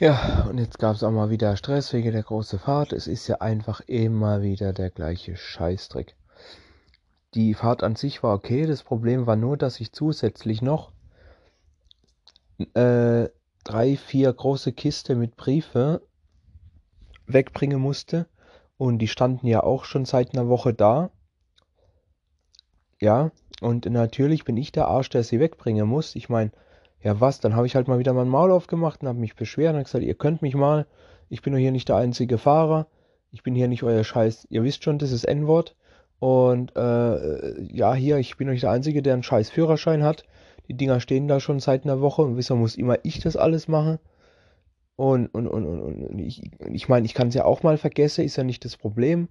Ja, und jetzt gab es auch mal wieder Stress wegen der großen Fahrt. Es ist ja einfach immer wieder der gleiche Scheißdreck. Die Fahrt an sich war okay. Das Problem war nur, dass ich zusätzlich noch äh, drei, vier große Kiste mit Briefe wegbringen musste. Und die standen ja auch schon seit einer Woche da. Ja, und natürlich bin ich der Arsch, der sie wegbringen muss. Ich meine, ja was, dann habe ich halt mal wieder mein Maul aufgemacht und habe mich beschwert und gesagt, ihr könnt mich mal, ich bin doch hier nicht der einzige Fahrer, ich bin hier nicht euer Scheiß, ihr wisst schon, das ist N-Wort. Und äh, ja, hier, ich bin euch der Einzige, der einen scheiß Führerschein hat. Die Dinger stehen da schon seit einer Woche und wieso muss immer ich das alles machen? Und, und, und, und, und ich, ich meine, ich kann es ja auch mal vergessen, ist ja nicht das Problem.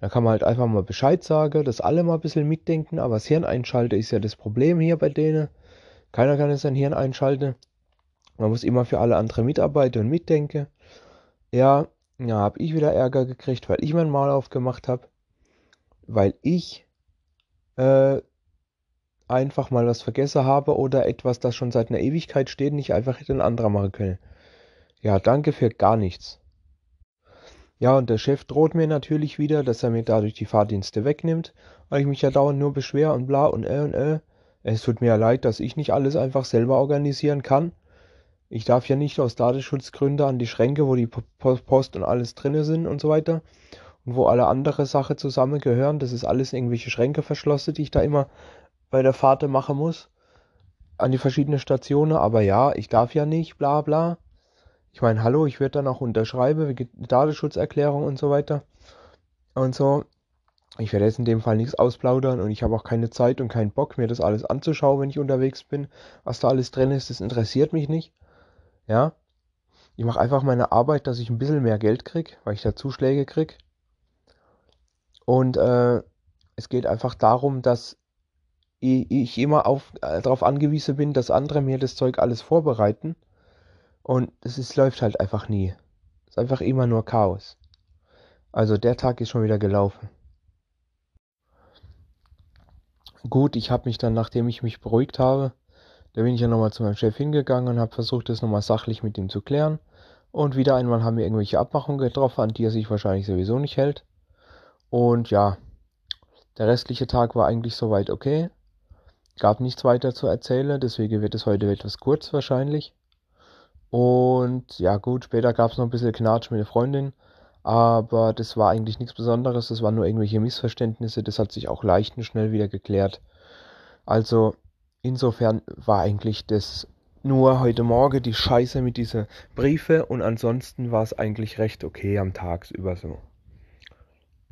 Da kann man halt einfach mal Bescheid sagen, dass alle mal ein bisschen mitdenken, aber das Hirn einschalten ist ja das Problem hier bei denen. Keiner kann jetzt sein Hirn einschalten. Man muss immer für alle anderen mitarbeiten und mitdenken. Ja, ja, habe ich wieder Ärger gekriegt, weil ich mein Maul aufgemacht habe. Weil ich äh, einfach mal was vergessen habe oder etwas, das schon seit einer Ewigkeit steht, nicht einfach hätte ein anderer machen können. Ja, danke für gar nichts. Ja, und der Chef droht mir natürlich wieder, dass er mir dadurch die Fahrdienste wegnimmt, weil ich mich ja dauernd nur beschwer und bla und äh und äh. Es tut mir ja leid, dass ich nicht alles einfach selber organisieren kann. Ich darf ja nicht aus Datenschutzgründen an die Schränke, wo die Post und alles drinne sind und so weiter. Und wo alle andere Sachen zusammengehören. Das ist alles irgendwelche Schränke verschlossen, die ich da immer bei der Fahrt machen muss. An die verschiedenen Stationen. Aber ja, ich darf ja nicht, bla bla. Ich meine, hallo, ich werde dann auch unterschreiben, Datenschutzerklärung und so weiter. Und so. Ich werde jetzt in dem Fall nichts ausplaudern und ich habe auch keine Zeit und keinen Bock, mir das alles anzuschauen, wenn ich unterwegs bin. Was da alles drin ist, das interessiert mich nicht. Ja. Ich mache einfach meine Arbeit, dass ich ein bisschen mehr Geld krieg, weil ich da Zuschläge krieg. Und äh, es geht einfach darum, dass ich immer auf, äh, darauf angewiesen bin, dass andere mir das Zeug alles vorbereiten. Und es läuft halt einfach nie. Es ist einfach immer nur Chaos. Also der Tag ist schon wieder gelaufen. Gut, ich habe mich dann, nachdem ich mich beruhigt habe, da bin ich ja nochmal zu meinem Chef hingegangen und habe versucht, das nochmal sachlich mit ihm zu klären. Und wieder einmal haben wir irgendwelche Abmachungen getroffen, an die er sich wahrscheinlich sowieso nicht hält. Und ja, der restliche Tag war eigentlich soweit okay. Gab nichts weiter zu erzählen, deswegen wird es heute etwas kurz wahrscheinlich. Und ja gut, später gab es noch ein bisschen Knatsch mit der Freundin. Aber das war eigentlich nichts Besonderes, das waren nur irgendwelche Missverständnisse, das hat sich auch leicht und schnell wieder geklärt. Also insofern war eigentlich das nur heute Morgen die Scheiße mit diesen Briefe und ansonsten war es eigentlich recht okay am Tagsüber so.